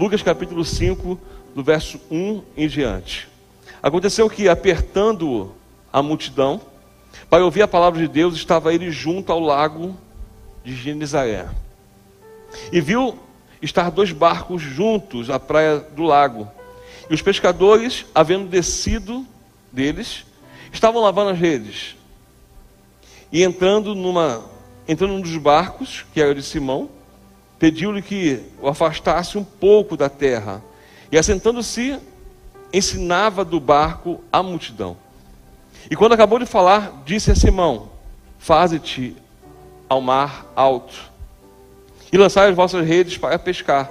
Lucas capítulo 5, do verso 1 em diante. Aconteceu que, apertando a multidão, para ouvir a palavra de Deus, estava ele junto ao lago de Genizaré. E viu estar dois barcos juntos à praia do lago. E os pescadores, havendo descido deles, estavam lavando as redes. E entrando numa entrando num dos barcos, que era de Simão, pediu-lhe que o afastasse um pouco da terra. E assentando-se, ensinava do barco a multidão. E quando acabou de falar, disse a Simão: Faze-te ao mar alto e lançai as vossas redes para pescar.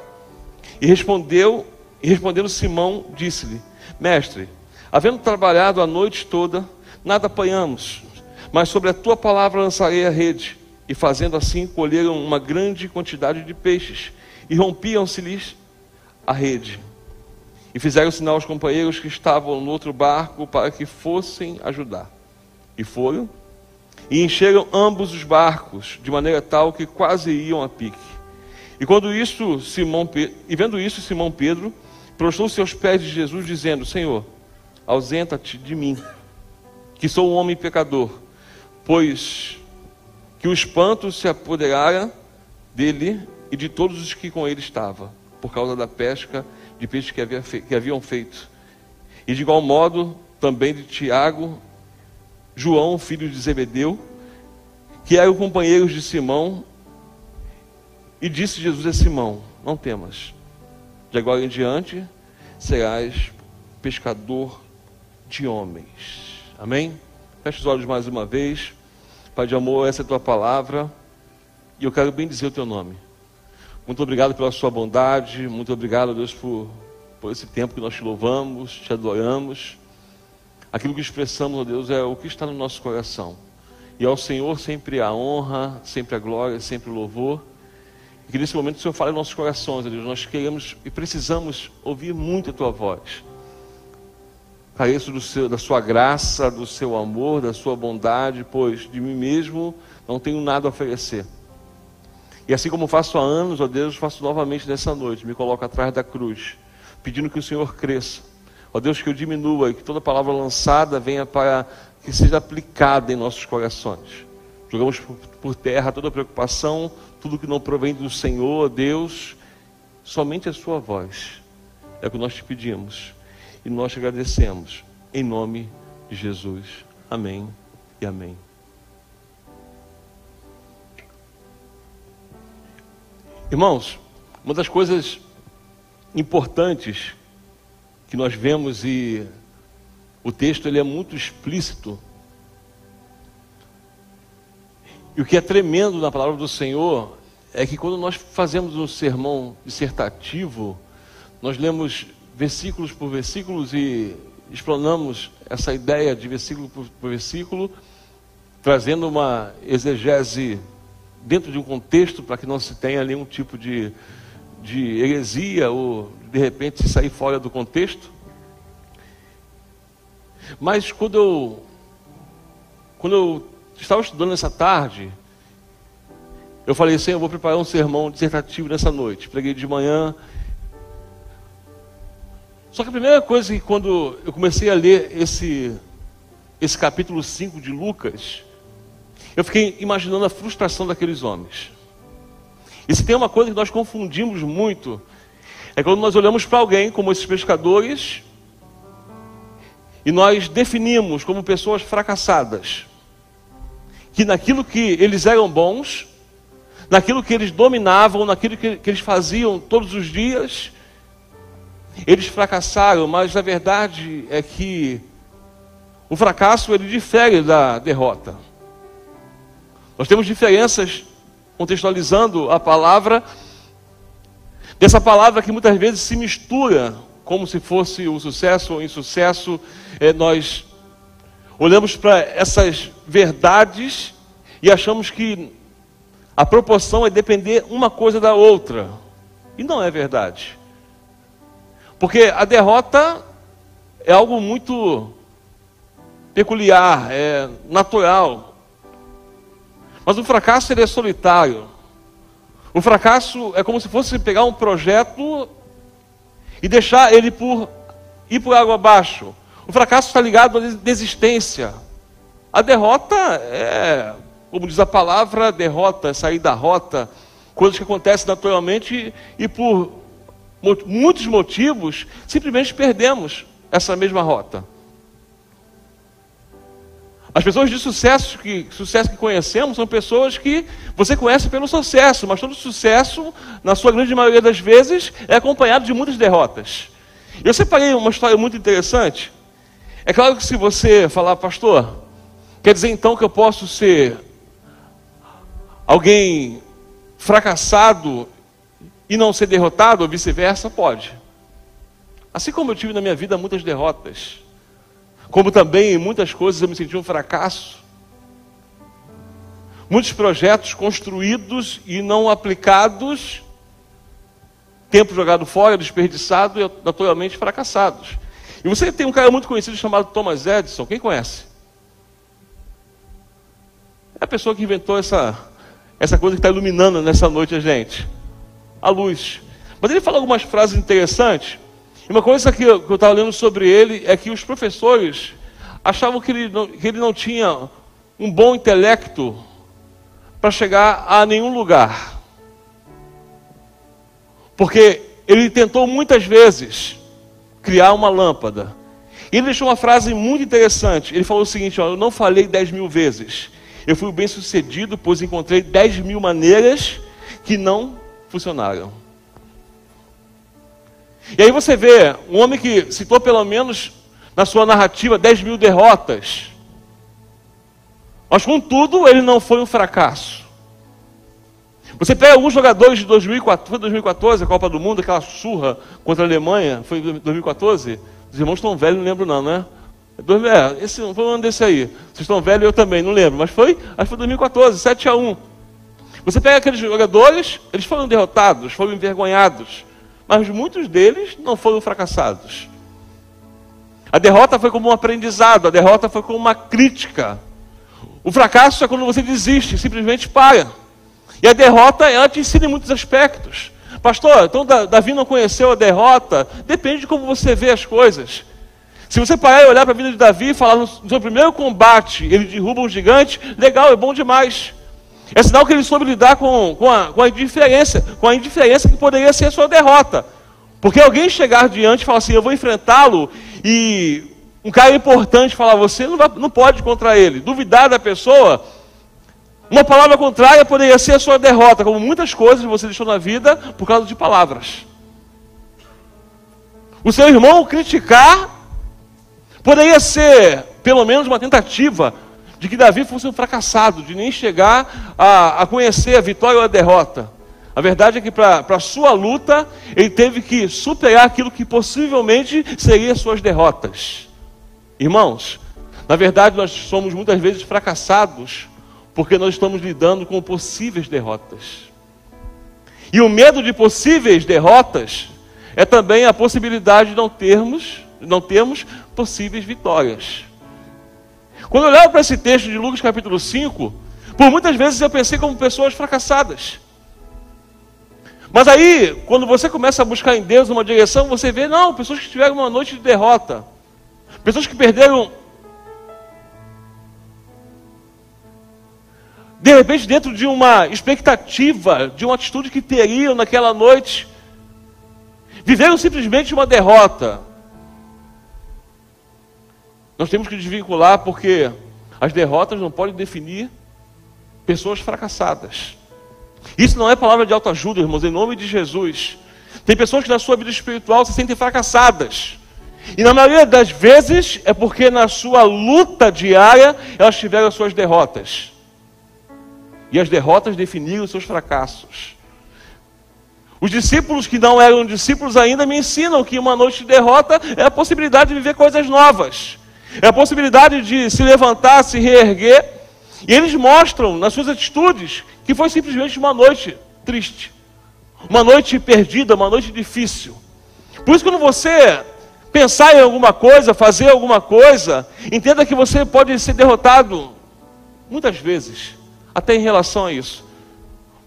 E respondeu, e respondendo Simão, disse-lhe: Mestre, havendo trabalhado a noite toda, nada apanhamos, mas sobre a tua palavra lançarei a rede. E fazendo assim, colheram uma grande quantidade de peixes, e rompiam-se-lhes a rede. E fizeram sinal aos companheiros que estavam no outro barco para que fossem ajudar. E foram, e encheram ambos os barcos, de maneira tal que quase iam a pique. E quando isso, Simão, e vendo isso, Simão Pedro prostrou-se aos pés de Jesus, dizendo: Senhor, ausenta-te de mim, que sou um homem pecador, pois que o espanto se apoderara dele e de todos os que com ele estavam, por causa da pesca de peixes que, havia que haviam feito. E de igual modo também de Tiago, João, filho de Zebedeu, que eram companheiros de Simão, e disse Jesus a Simão: Não temas, de agora em diante serás pescador de homens. Amém? Feche os olhos mais uma vez. Pai de amor, essa é a tua palavra, e eu quero bem dizer o teu nome. Muito obrigado pela sua bondade, muito obrigado, Deus, por, por esse tempo que nós te louvamos, te adoramos. Aquilo que expressamos, ó Deus, é o que está no nosso coração. E ao Senhor sempre a honra, sempre a glória, sempre o louvor. E que nesse momento o Senhor fale em nossos corações, ó Deus. Nós queremos e precisamos ouvir muito a tua voz. Careço do seu, da sua graça, do seu amor, da sua bondade, pois de mim mesmo não tenho nada a oferecer. E assim como faço há anos, ó Deus, faço novamente nessa noite. Me coloco atrás da cruz, pedindo que o Senhor cresça. Ó Deus, que eu diminua e que toda palavra lançada venha para que seja aplicada em nossos corações. Jogamos por terra toda preocupação, tudo que não provém do Senhor, Deus, somente a Sua voz. É o que nós te pedimos e nós te agradecemos. Em nome de Jesus. Amém e amém. Irmãos, uma das coisas importantes que nós vemos e o texto ele é muito explícito. E o que é tremendo na palavra do Senhor é que quando nós fazemos um sermão dissertativo, nós lemos versículos por versículos e explanamos essa ideia de versículo por, versículo, trazendo uma exegese dentro de um contexto para que não se tenha nenhum tipo de, de heresia ou de repente sair fora do contexto. Mas quando eu, quando eu estava estudando essa tarde, eu falei assim, eu vou preparar um sermão dissertativo nessa noite. Preguei de manhã. Só que a primeira coisa que quando eu comecei a ler esse, esse capítulo 5 de Lucas, eu fiquei imaginando a frustração daqueles homens. E se tem uma coisa que nós confundimos muito, é quando nós olhamos para alguém como esses pescadores e nós definimos como pessoas fracassadas, que naquilo que eles eram bons, naquilo que eles dominavam, naquilo que, que eles faziam todos os dias, eles fracassaram, mas a verdade é que o fracasso ele difere da derrota. Nós temos diferenças contextualizando a palavra, dessa palavra que muitas vezes se mistura, como se fosse o sucesso ou insucesso. É, nós olhamos para essas verdades e achamos que a proporção é depender uma coisa da outra. E não é verdade. Porque a derrota é algo muito peculiar, é natural. Mas o fracasso ele é solitário. O fracasso é como se fosse pegar um projeto e deixar ele por ir por água abaixo. O fracasso está ligado à desistência. A derrota é, como diz a palavra, derrota, sair da rota, coisas que acontecem naturalmente e por muitos motivos simplesmente perdemos essa mesma rota. As pessoas de sucesso que, sucesso que conhecemos são pessoas que você conhece pelo sucesso, mas todo sucesso, na sua grande maioria das vezes, é acompanhado de muitas derrotas. Eu separei uma história muito interessante. É claro que se você falar, pastor, quer dizer então que eu posso ser alguém fracassado e não ser derrotado, ou vice-versa? Pode. Assim como eu tive na minha vida muitas derrotas. Como também em muitas coisas eu me senti um fracasso. Muitos projetos construídos e não aplicados, tempo jogado fora, desperdiçado e naturalmente fracassados. E você tem um cara muito conhecido chamado Thomas Edison, quem conhece? É a pessoa que inventou essa, essa coisa que está iluminando nessa noite a gente. A luz. Mas ele fala algumas frases interessantes e uma coisa que eu estava lendo sobre ele é que os professores achavam que ele não, que ele não tinha um bom intelecto para chegar a nenhum lugar. Porque ele tentou muitas vezes criar uma lâmpada. E ele deixou uma frase muito interessante. Ele falou o seguinte: ó, Eu não falei dez mil vezes. Eu fui bem sucedido, pois encontrei dez mil maneiras que não funcionaram. E aí você vê um homem que citou pelo menos na sua narrativa 10 mil derrotas. Mas contudo, ele não foi um fracasso. Você pega alguns jogadores de 2014, foi 2014, a Copa do Mundo, aquela surra contra a Alemanha, foi 2014? Os irmãos estão velhos, não lembro não, né? É, esse foi um ano desse aí. Vocês estão velhos, eu também, não lembro. Mas foi, acho que foi 2014, 7 a 1. Você pega aqueles jogadores, eles foram derrotados, foram envergonhados mas muitos deles não foram fracassados. A derrota foi como um aprendizado, a derrota foi como uma crítica. O fracasso é quando você desiste, simplesmente para. E a derrota ela te ensina em muitos aspectos. Pastor, então Davi não conheceu a derrota? Depende de como você vê as coisas. Se você parar e olhar para a vida de Davi e falar no seu primeiro combate, ele derruba um gigante, legal, é bom demais. É sinal que ele soube lidar com, com, a, com a indiferença, com a indiferença que poderia ser a sua derrota. Porque alguém chegar diante e falar assim, eu vou enfrentá-lo, e um cara importante falar, você não, vai, não pode contra ele. Duvidar da pessoa, uma palavra contrária poderia ser a sua derrota, como muitas coisas você deixou na vida por causa de palavras. O seu irmão criticar poderia ser, pelo menos, uma tentativa de que Davi fosse um fracassado, de nem chegar a, a conhecer a vitória ou a derrota. A verdade é que para a sua luta, ele teve que superar aquilo que possivelmente seria suas derrotas. Irmãos, na verdade nós somos muitas vezes fracassados porque nós estamos lidando com possíveis derrotas. E o medo de possíveis derrotas é também a possibilidade de não termos, não termos possíveis vitórias. Quando eu olhava para esse texto de Lucas capítulo 5, por muitas vezes eu pensei como pessoas fracassadas. Mas aí, quando você começa a buscar em Deus uma direção, você vê, não, pessoas que tiveram uma noite de derrota. Pessoas que perderam. De repente, dentro de uma expectativa, de uma atitude que teriam naquela noite, viveram simplesmente uma derrota. Nós temos que desvincular porque as derrotas não podem definir pessoas fracassadas. Isso não é palavra de autoajuda, irmãos, em nome de Jesus. Tem pessoas que na sua vida espiritual se sentem fracassadas. E na maioria das vezes é porque na sua luta diária elas tiveram as suas derrotas. E as derrotas definiram os seus fracassos. Os discípulos que não eram discípulos ainda me ensinam que uma noite de derrota é a possibilidade de viver coisas novas. É a possibilidade de se levantar, se reerguer. E eles mostram nas suas atitudes que foi simplesmente uma noite triste, uma noite perdida, uma noite difícil. Por isso, quando você pensar em alguma coisa, fazer alguma coisa, entenda que você pode ser derrotado muitas vezes, até em relação a isso.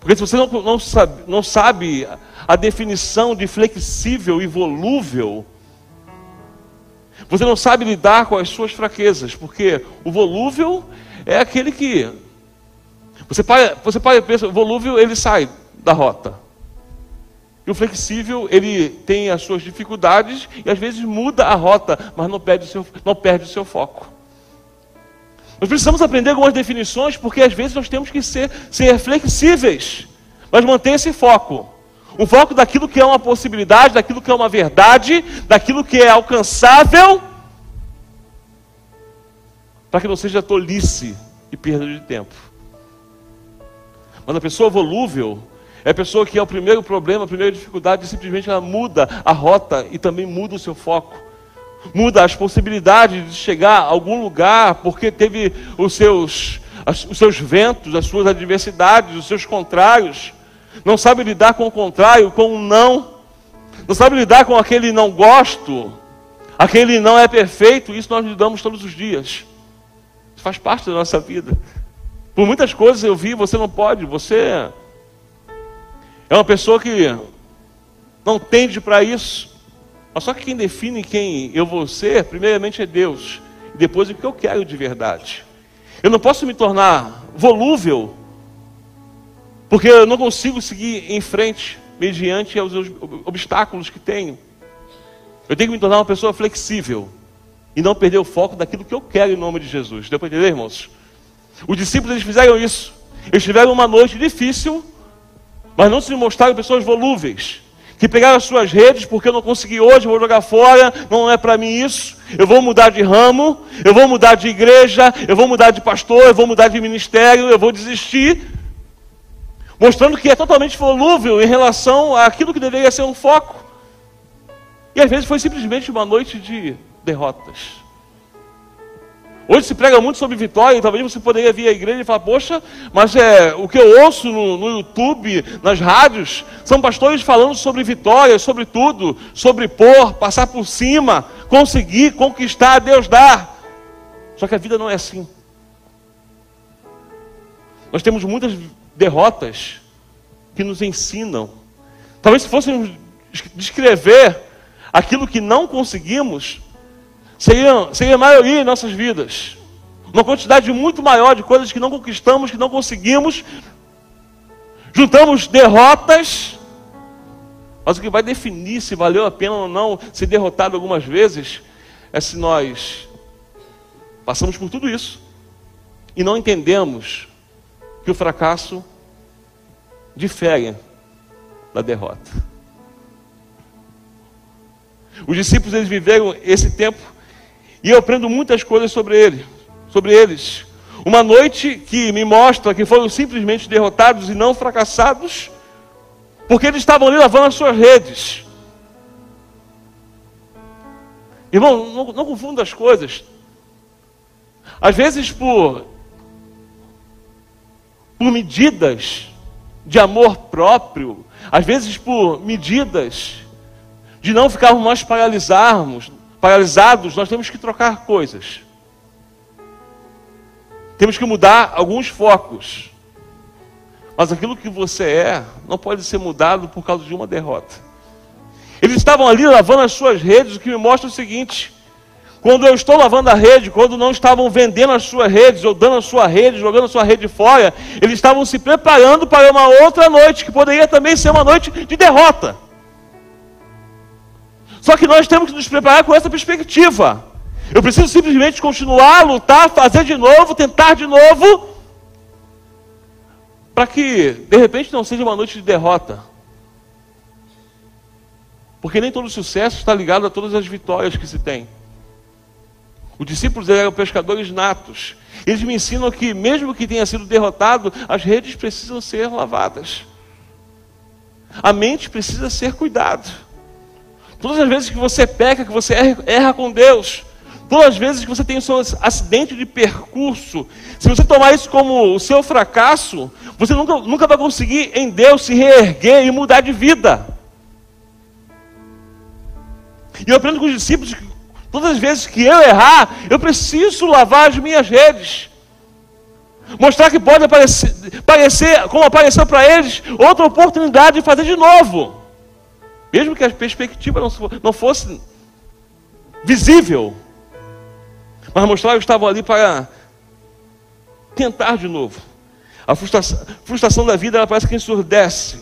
Porque se você não, não, sabe, não sabe a definição de flexível e volúvel, você não sabe lidar com as suas fraquezas, porque o volúvel é aquele que você para, você para pensa, o volúvel ele sai da rota. E o flexível, ele tem as suas dificuldades e às vezes muda a rota, mas não perde o seu, não perde o seu foco. Nós precisamos aprender algumas definições, porque às vezes nós temos que ser, ser flexíveis, mas manter esse foco. O foco daquilo que é uma possibilidade, daquilo que é uma verdade, daquilo que é alcançável, para que não seja tolice e perda de tempo. Mas a pessoa volúvel é a pessoa que é o primeiro problema, a primeira dificuldade, simplesmente ela muda a rota e também muda o seu foco. Muda as possibilidades de chegar a algum lugar, porque teve os seus, os seus ventos, as suas adversidades, os seus contrários. Não sabe lidar com o contrário, com o não. Não sabe lidar com aquele não gosto, aquele não é perfeito. Isso nós lidamos todos os dias. Isso faz parte da nossa vida. Por muitas coisas eu vi, você não pode, você é uma pessoa que não tende para isso. Mas só que quem define quem eu vou ser, primeiramente é Deus. E depois o que eu quero de verdade. Eu não posso me tornar volúvel, porque eu não consigo seguir em frente mediante os obstáculos que tenho. Eu tenho que me tornar uma pessoa flexível e não perder o foco daquilo que eu quero em nome de Jesus. Deu para entender, irmãos? Os discípulos eles fizeram isso. Eles tiveram uma noite difícil, mas não se mostraram pessoas volúveis, que pegaram as suas redes, porque eu não consegui hoje, vou jogar fora, não é para mim isso, eu vou mudar de ramo, eu vou mudar de igreja, eu vou mudar de pastor, eu vou mudar de ministério, eu vou desistir. Mostrando que é totalmente volúvel em relação àquilo que deveria ser um foco. E às vezes foi simplesmente uma noite de derrotas. Hoje se prega muito sobre vitória, e talvez você poderia vir à igreja e falar, poxa, mas é, o que eu ouço no, no YouTube, nas rádios, são pastores falando sobre vitória, sobre tudo, sobre pôr, passar por cima, conseguir, conquistar, Deus dar. Só que a vida não é assim. Nós temos muitas derrotas que nos ensinam. Talvez se fôssemos descrever aquilo que não conseguimos, seria, seria a maioria em nossas vidas. Uma quantidade muito maior de coisas que não conquistamos, que não conseguimos. Juntamos derrotas. Mas o que vai definir se valeu a pena ou não ser derrotado algumas vezes é se nós passamos por tudo isso e não entendemos que o fracasso difere da derrota. Os discípulos eles viveram esse tempo e eu aprendo muitas coisas sobre ele, sobre eles. Uma noite que me mostra que foram simplesmente derrotados e não fracassados, porque eles estavam ali lavando as suas redes. Irmão, não, não confunda as coisas. Às vezes por, por medidas de amor próprio, às vezes por medidas de não ficarmos mais paralisarmos, paralisados, nós temos que trocar coisas. Temos que mudar alguns focos. Mas aquilo que você é não pode ser mudado por causa de uma derrota. Eles estavam ali lavando as suas redes, o que me mostra o seguinte: quando eu estou lavando a rede, quando não estavam vendendo as suas redes, ou dando a sua rede, jogando a sua rede fora, eles estavam se preparando para uma outra noite, que poderia também ser uma noite de derrota. Só que nós temos que nos preparar com essa perspectiva. Eu preciso simplesmente continuar a lutar, fazer de novo, tentar de novo, para que de repente não seja uma noite de derrota. Porque nem todo sucesso está ligado a todas as vitórias que se tem. Os discípulos eram pescadores natos. Eles me ensinam que, mesmo que tenha sido derrotado, as redes precisam ser lavadas. A mente precisa ser cuidada. Todas as vezes que você peca, que você erra, erra com Deus, todas as vezes que você tem o seu acidente de percurso, se você tomar isso como o seu fracasso, você nunca, nunca vai conseguir em Deus se reerguer e mudar de vida. E eu aprendo com os discípulos que todas as vezes que eu errar, eu preciso lavar as minhas redes. Mostrar que pode aparecer, parecer, como apareceu para eles, outra oportunidade de fazer de novo. Mesmo que a perspectiva não fosse visível. Mas mostrar que estavam ali para tentar de novo. A frustração, frustração da vida parece que ensurdece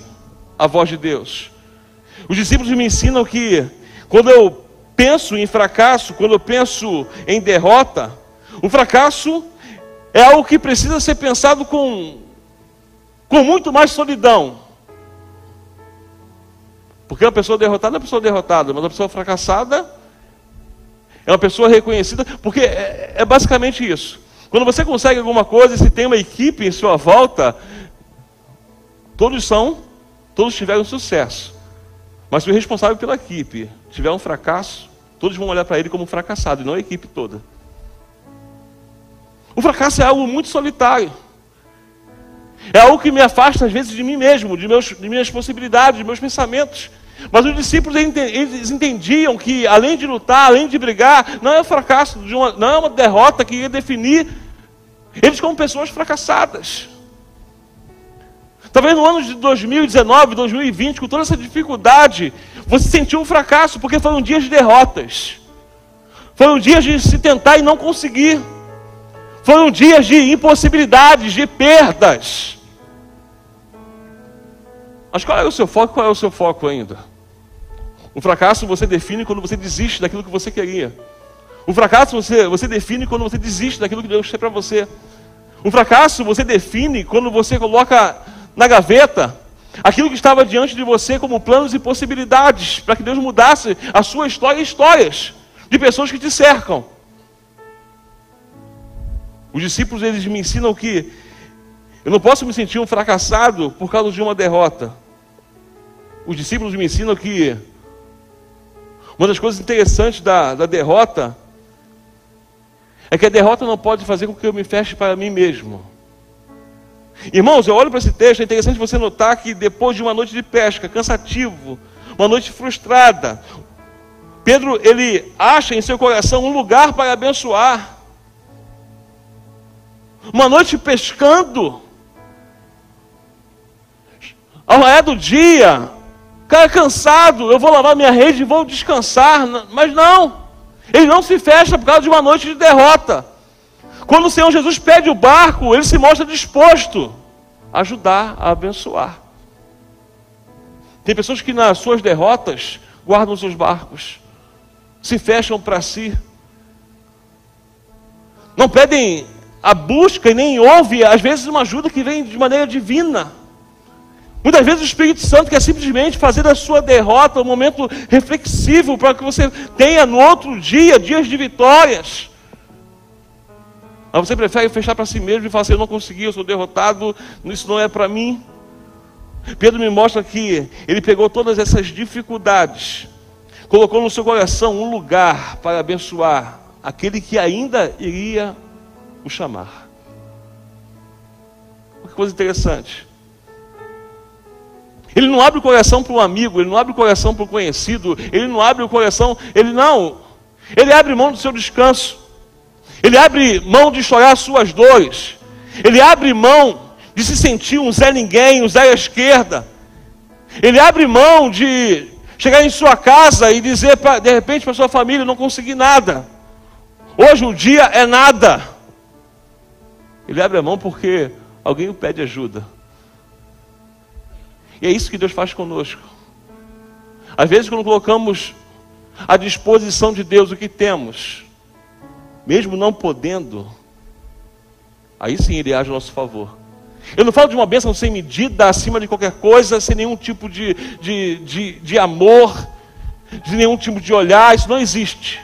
a voz de Deus. Os discípulos me ensinam que quando eu penso em fracasso, quando eu penso em derrota, o fracasso é algo que precisa ser pensado com, com muito mais solidão. Porque uma pessoa derrotada é uma pessoa derrotada, mas uma pessoa fracassada é uma pessoa reconhecida, porque é, é basicamente isso. Quando você consegue alguma coisa e se tem uma equipe em sua volta, todos são, todos tiveram sucesso. Mas se o responsável pela equipe tiver um fracasso, todos vão olhar para ele como fracassado, e não a equipe toda. O fracasso é algo muito solitário. É algo que me afasta, às vezes, de mim mesmo, de, meus, de minhas possibilidades, de meus pensamentos. Mas os discípulos eles entendiam que, além de lutar, além de brigar, não é um fracasso, uma, não é uma derrota que ia definir eles como pessoas fracassadas. Talvez no ano de 2019, 2020, com toda essa dificuldade, você sentiu um fracasso, porque foram dias de derrotas. Foram dias de se tentar e não conseguir. Foram dias de impossibilidades, de perdas. Mas qual é o seu foco? Qual é o seu foco ainda? O fracasso você define quando você desiste daquilo que você queria. O fracasso você, você define quando você desiste daquilo que Deus tem para você. O fracasso você define quando você coloca na gaveta aquilo que estava diante de você como planos e possibilidades para que Deus mudasse a sua história e histórias de pessoas que te cercam. Os discípulos eles me ensinam que eu não posso me sentir um fracassado por causa de uma derrota. Os discípulos me ensinam que uma das coisas interessantes da, da derrota é que a derrota não pode fazer com que eu me feche para mim mesmo. Irmãos, eu olho para esse texto, é interessante você notar que depois de uma noite de pesca, cansativo, uma noite frustrada, Pedro ele acha em seu coração um lugar para abençoar. Uma noite pescando, ao raiar do dia, cara cansado, eu vou lavar minha rede e vou descansar, mas não. Ele não se fecha por causa de uma noite de derrota. Quando o Senhor Jesus pede o barco, ele se mostra disposto a ajudar, a abençoar. Tem pessoas que nas suas derrotas guardam seus barcos, se fecham para si, não pedem a busca e nem ouvem, às vezes, uma ajuda que vem de maneira divina. Muitas vezes o Espírito Santo quer simplesmente fazer da sua derrota um momento reflexivo para que você tenha no outro dia dias de vitórias. Mas você prefere fechar para si mesmo e falar assim: Eu não consegui, eu sou derrotado, isso não é para mim. Pedro me mostra que ele pegou todas essas dificuldades, colocou no seu coração um lugar para abençoar aquele que ainda iria o chamar. Que coisa interessante. Ele não abre o coração para um amigo, ele não abre o coração para um conhecido, ele não abre o coração, ele não. Ele abre mão do seu descanso. Ele abre mão de chorar as suas dores. Ele abre mão de se sentir um Zé Ninguém, um Zé à esquerda. Ele abre mão de chegar em sua casa e dizer, pra, de repente, para sua família: não consegui nada. Hoje o dia é nada. Ele abre a mão porque alguém o pede ajuda. E é isso que Deus faz conosco. Às vezes, quando colocamos à disposição de Deus o que temos, mesmo não podendo, aí sim Ele age a nosso favor. Eu não falo de uma bênção sem medida, acima de qualquer coisa, sem nenhum tipo de, de, de, de amor, de nenhum tipo de olhar, isso não existe.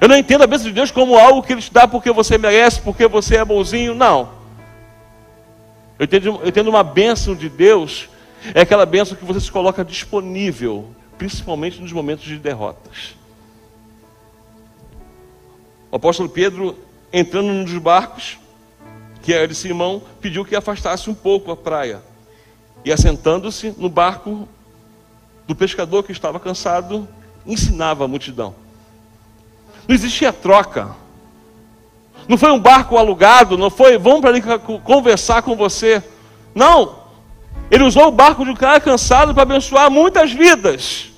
Eu não entendo a bênção de Deus como algo que Ele te dá porque você merece, porque você é bonzinho, não. Eu entendo, eu entendo uma bênção de Deus, é aquela bênção que você se coloca disponível, principalmente nos momentos de derrotas. O apóstolo Pedro, entrando nos barcos, que era de Simão, pediu que afastasse um pouco a praia. E assentando-se no barco do pescador que estava cansado, ensinava a multidão. Não existia troca. Não foi um barco alugado, não foi, vamos para ali conversar com você. Não. Ele usou o barco de um cara cansado para abençoar muitas vidas.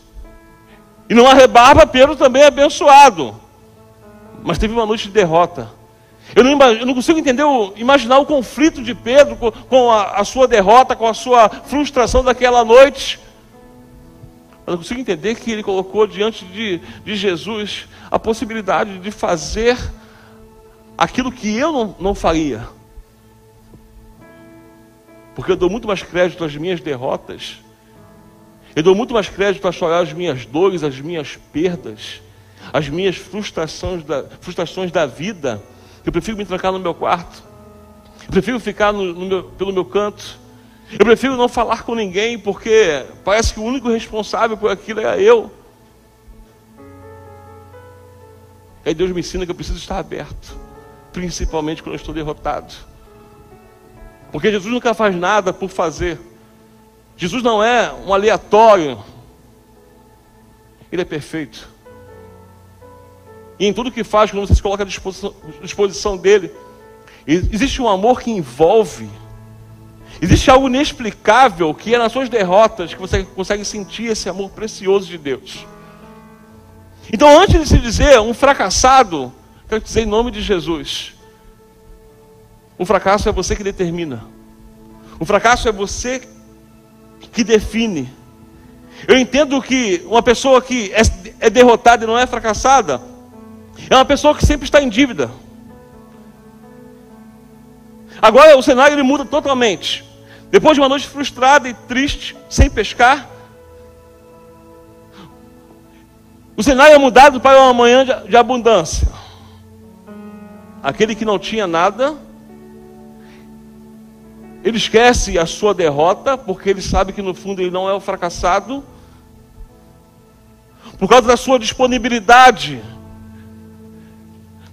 E não arrebarba, Pedro também é abençoado. Mas teve uma noite de derrota. Eu não, eu não consigo entender, imaginar o conflito de Pedro com, com a, a, sua derrota, com a sua frustração daquela noite. Mas eu consigo entender que ele colocou diante de, de Jesus a possibilidade de fazer aquilo que eu não, não faria. Porque eu dou muito mais crédito às minhas derrotas. Eu dou muito mais crédito a chorar as minhas dores, as minhas perdas, as minhas frustrações da, frustrações da vida. Eu prefiro me trancar no meu quarto. Eu prefiro ficar no, no meu, pelo meu canto. Eu prefiro não falar com ninguém, porque parece que o único responsável por aquilo é eu. Aí Deus me ensina que eu preciso estar aberto, principalmente quando eu estou derrotado. Porque Jesus nunca faz nada por fazer. Jesus não é um aleatório. Ele é perfeito. E em tudo que faz, quando você se coloca à disposição, disposição dele, existe um amor que envolve. Existe algo inexplicável que é nas suas derrotas que você consegue sentir esse amor precioso de Deus. Então, antes de se dizer um fracassado, quero dizer em nome de Jesus: o fracasso é você que determina, o fracasso é você que define. Eu entendo que uma pessoa que é, é derrotada e não é fracassada, é uma pessoa que sempre está em dívida. Agora o cenário ele muda totalmente. Depois de uma noite frustrada e triste, sem pescar, o cenário é mudado para uma manhã de, abundância. Aquele que não tinha nada, ele esquece a sua derrota, porque ele sabe que no fundo ele não é o fracassado. Por causa da sua disponibilidade,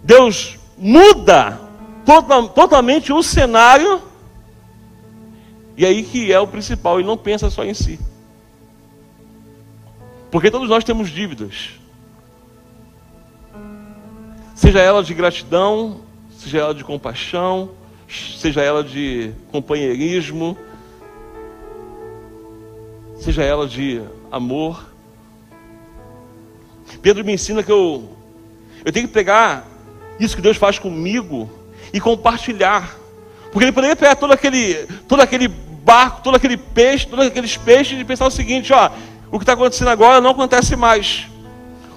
Deus muda tota-, totalmente o cenário, e aí que é o principal, ele não pensa só em si. Porque todos nós temos dívidas. Seja ela de gratidão, seja ela de compaixão, seja ela de companheirismo, seja ela de amor. Pedro me ensina que eu, eu tenho que pegar isso que Deus faz comigo e compartilhar. Porque ele poderia pegar todo aquele, todo aquele barco, todo aquele peixe, todos aqueles peixes e pensar o seguinte: ó, o que está acontecendo agora não acontece mais.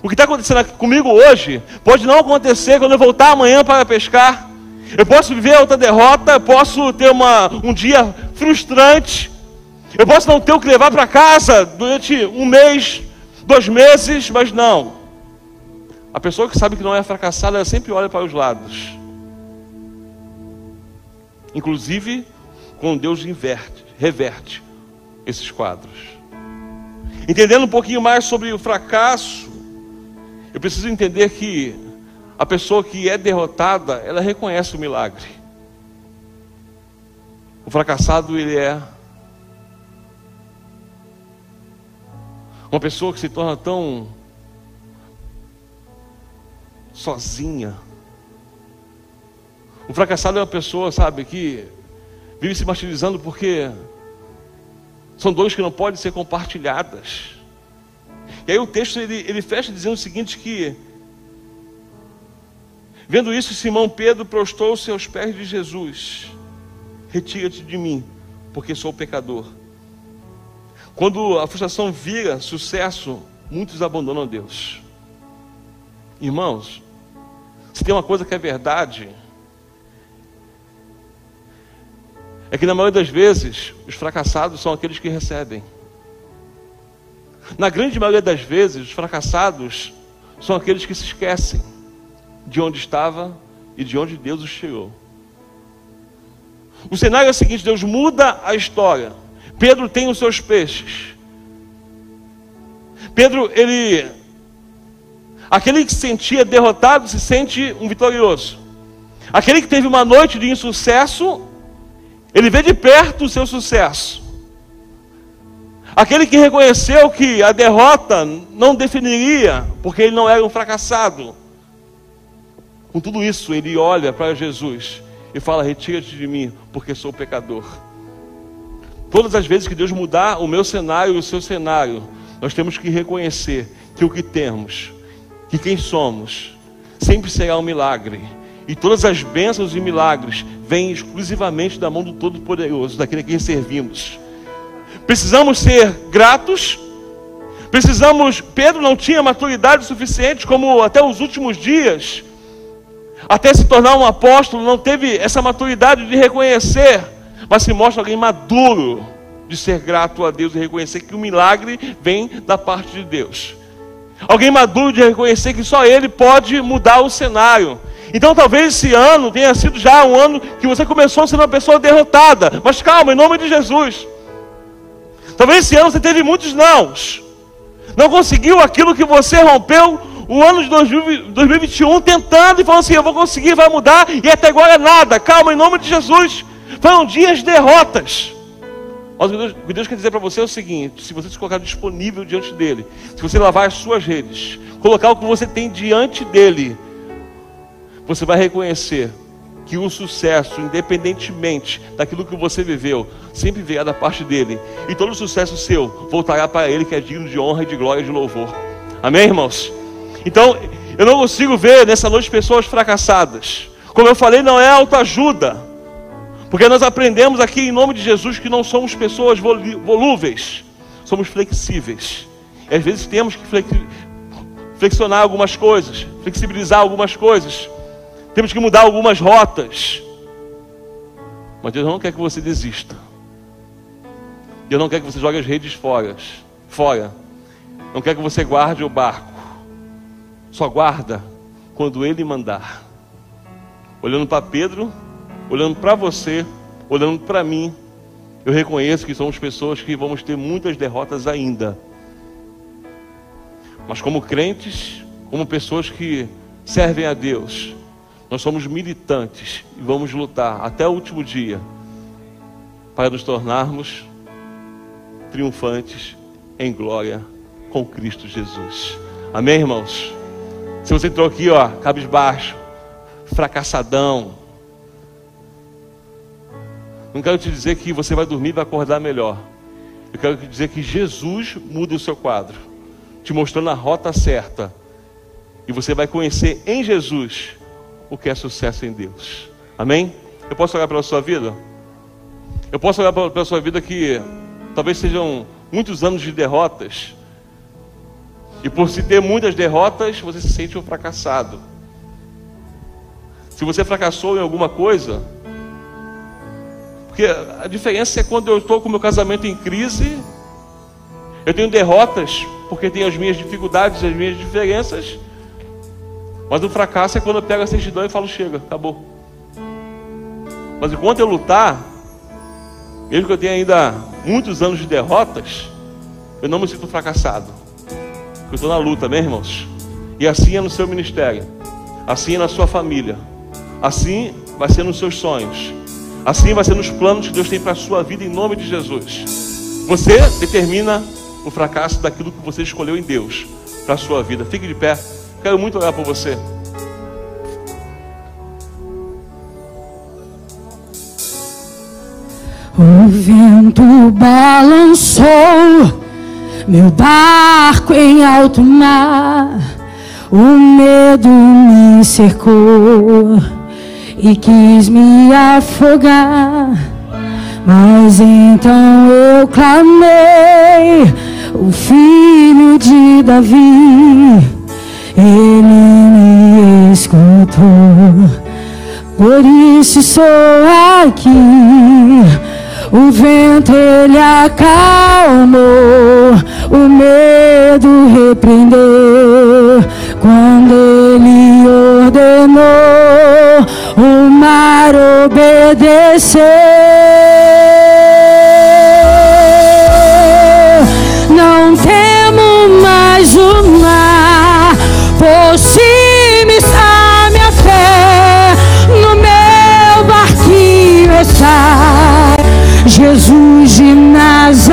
O que está acontecendo comigo hoje pode não acontecer quando eu voltar amanhã para pescar. Eu posso viver outra derrota, eu posso ter uma, um dia frustrante, eu posso não ter o que levar para casa durante um mês, dois meses, mas não. A pessoa que sabe que não é fracassada, ela sempre olha para os lados. Inclusive, quando Deus inverte, reverte esses quadros. Entendendo um pouquinho mais sobre o fracasso, eu preciso entender que a pessoa que é derrotada, ela reconhece o milagre. O fracassado, ele é uma pessoa que se torna tão sozinha. O fracassado é uma pessoa, sabe, que vive se martirizando porque são dores que não podem ser compartilhadas. E aí o texto ele, ele fecha dizendo o seguinte: que vendo isso, Simão Pedro prostrou-se aos pés de Jesus: Retira-te de mim, porque sou pecador. Quando a frustração vira sucesso, muitos abandonam Deus. Irmãos, se tem uma coisa que é verdade, é que na maioria das vezes os fracassados são aqueles que recebem. Na grande maioria das vezes, os fracassados são aqueles que se esquecem de onde estava e de onde Deus os tirou. O cenário é o seguinte: Deus muda a história. Pedro tem os seus peixes. Pedro, ele Aquele que se sentia derrotado se sente um vitorioso. Aquele que teve uma noite de insucesso, ele vê de perto o seu sucesso. Aquele que reconheceu que a derrota não definiria, porque ele não era um fracassado. Com tudo isso, ele olha para Jesus e fala: Retira-te de mim, porque sou pecador. Todas as vezes que Deus mudar o meu cenário e o seu cenário, nós temos que reconhecer que o que temos, que quem somos, sempre será um milagre. E todas as bênçãos e milagres vêm exclusivamente da mão do Todo-Poderoso, daquele a quem servimos. Precisamos ser gratos. Precisamos. Pedro não tinha maturidade suficiente, como até os últimos dias, até se tornar um apóstolo, não teve essa maturidade de reconhecer, mas se mostra alguém maduro de ser grato a Deus e reconhecer que o milagre vem da parte de Deus. Alguém maduro de reconhecer que só Ele pode mudar o cenário. Então talvez esse ano tenha sido já um ano que você começou sendo uma pessoa derrotada. Mas calma, em nome de Jesus. Talvez esse ano você teve muitos nãos. Não conseguiu aquilo que você rompeu o ano de 2021 tentando e falando assim: eu vou conseguir, vai mudar, e até agora nada. Calma, em nome de Jesus. Foram dias de derrotas. Mas o que Deus quer dizer para você é o seguinte: se você se colocar disponível diante dele, se você lavar as suas redes, colocar o que você tem diante dele, você vai reconhecer que o sucesso, independentemente daquilo que você viveu, sempre virá da parte dele. E todo o sucesso seu voltará para ele, que é digno de honra de glória e de louvor. Amém, irmãos? Então, eu não consigo ver nessa noite pessoas fracassadas. Como eu falei, não é autoajuda. Porque nós aprendemos aqui em nome de Jesus que não somos pessoas volúveis, somos flexíveis. E às vezes temos que flexionar algumas coisas, flexibilizar algumas coisas. Temos que mudar algumas rotas. Mas Deus não quer que você desista. Deus não quer que você jogue as redes fora. fora. Não quer que você guarde o barco. Só guarda quando Ele mandar. Olhando para Pedro, olhando para você, olhando para mim, eu reconheço que somos pessoas que vamos ter muitas derrotas ainda. Mas como crentes, como pessoas que servem a Deus, nós somos militantes e vamos lutar até o último dia para nos tornarmos triunfantes em glória com Cristo Jesus. Amém, irmãos? Se você entrou aqui, ó, cabisbaixo, fracassadão, não quero te dizer que você vai dormir e vai acordar melhor. Eu quero te dizer que Jesus muda o seu quadro, te mostrando a rota certa. E você vai conhecer em Jesus o que é sucesso em Deus. Amém? Eu posso olhar pela sua vida? Eu posso olhar pela sua vida que talvez sejam muitos anos de derrotas. E por se ter muitas derrotas, você se sente um fracassado. Se você fracassou em alguma coisa, porque a diferença é quando eu estou com o meu casamento em crise, eu tenho derrotas, porque tenho as minhas dificuldades, as minhas diferenças, mas o fracasso é quando eu pego a certidão e falo: chega, acabou. Mas enquanto eu lutar, mesmo que eu tenha ainda muitos anos de derrotas, eu não me sinto fracassado. Porque eu estou na luta, meus irmãos. E assim é no seu ministério, assim é na sua família, assim vai ser nos seus sonhos, assim vai ser nos planos que Deus tem para a sua vida em nome de Jesus. Você determina o fracasso daquilo que você escolheu em Deus para a sua vida. Fique de pé. Quero muito orar por você. O vento balançou meu barco em alto mar. O medo me cercou e quis me afogar. Mas então eu clamei, o filho de Davi ele me escutou, por isso sou aqui. O vento ele acalmou, o medo repreendeu. Quando ele ordenou, o mar obedeceu. Não temo mais o mar aproxime a minha fé no meu barquinho está Jesus de Nazaré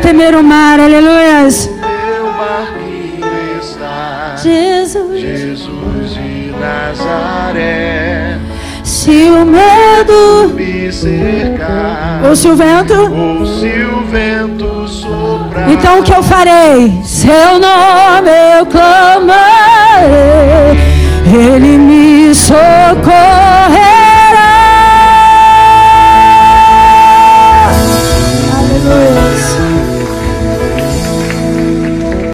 temer o mar, aleluias. Meu barquinho está Jesus, Jesus de Nazaré. Se o medo me cercar, ou se o vento, ou se o vento soprar, então o que eu farei? Seu nome eu clamarei, Ele me socorrerá.